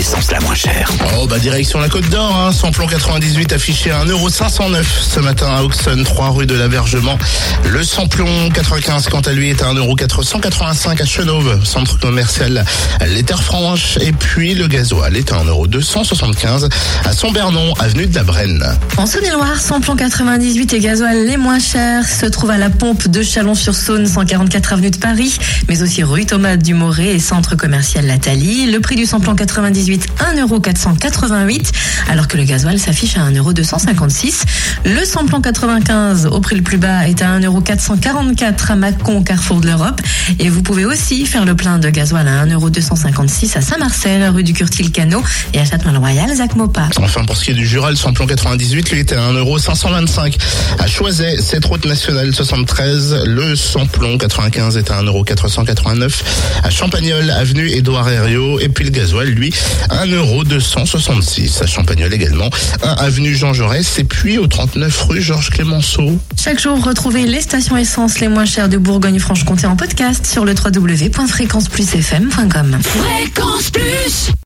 L'essence la moins chère Oh bah direction la Côte d'Or, hein. samplon 98 affiché à 1,509€ ce matin à Auxonne, 3 rue de l'Abergement. Le samplon 95 quant à lui est à 1,485€ à Chenauve, centre commercial Les Terres Franches. Et puis le gasoil est à 1,275€ à Saint-Bernon, avenue de la Brenne. En Saône-et-Loire, samplon 98 et gasoil les moins chers se trouvent à la pompe de Chalon-sur-Saône, 144 avenue de Paris, mais aussi rue Thomas Dumoré et centre commercial Lathalie. Le prix du samplon 98, 1,488€, alors que le gasoil s'affiche à 1,256€. Le samplon 95 au prix le plus bas est à 1,444€ à Mâcon, Carrefour de l'Europe. Et vous pouvez aussi faire le plein de gasoil à 1,256€ à Saint-Marcel, rue du Curtil-Cano et à Châtelain-le-Royal, Zac Mopa. Enfin, pour ce qui est du Jura, le samplon 98, lui était à 1,525€. À Choiset, cette route nationale 73, le samplon 95 est à 1,489€. À Champagnol, avenue Édouard Herriot. Et puis le gasoil, lui, 1,266€ à Champagnol également. 1 avenue Jean Jaurès et puis au 39 rue Georges Clémenceau. Chaque jour, retrouvez les stations essence les moins chères de Bourgogne-Franche-Comté en podcast sur le www.fréquenceplusfm.com. Fréquence Plus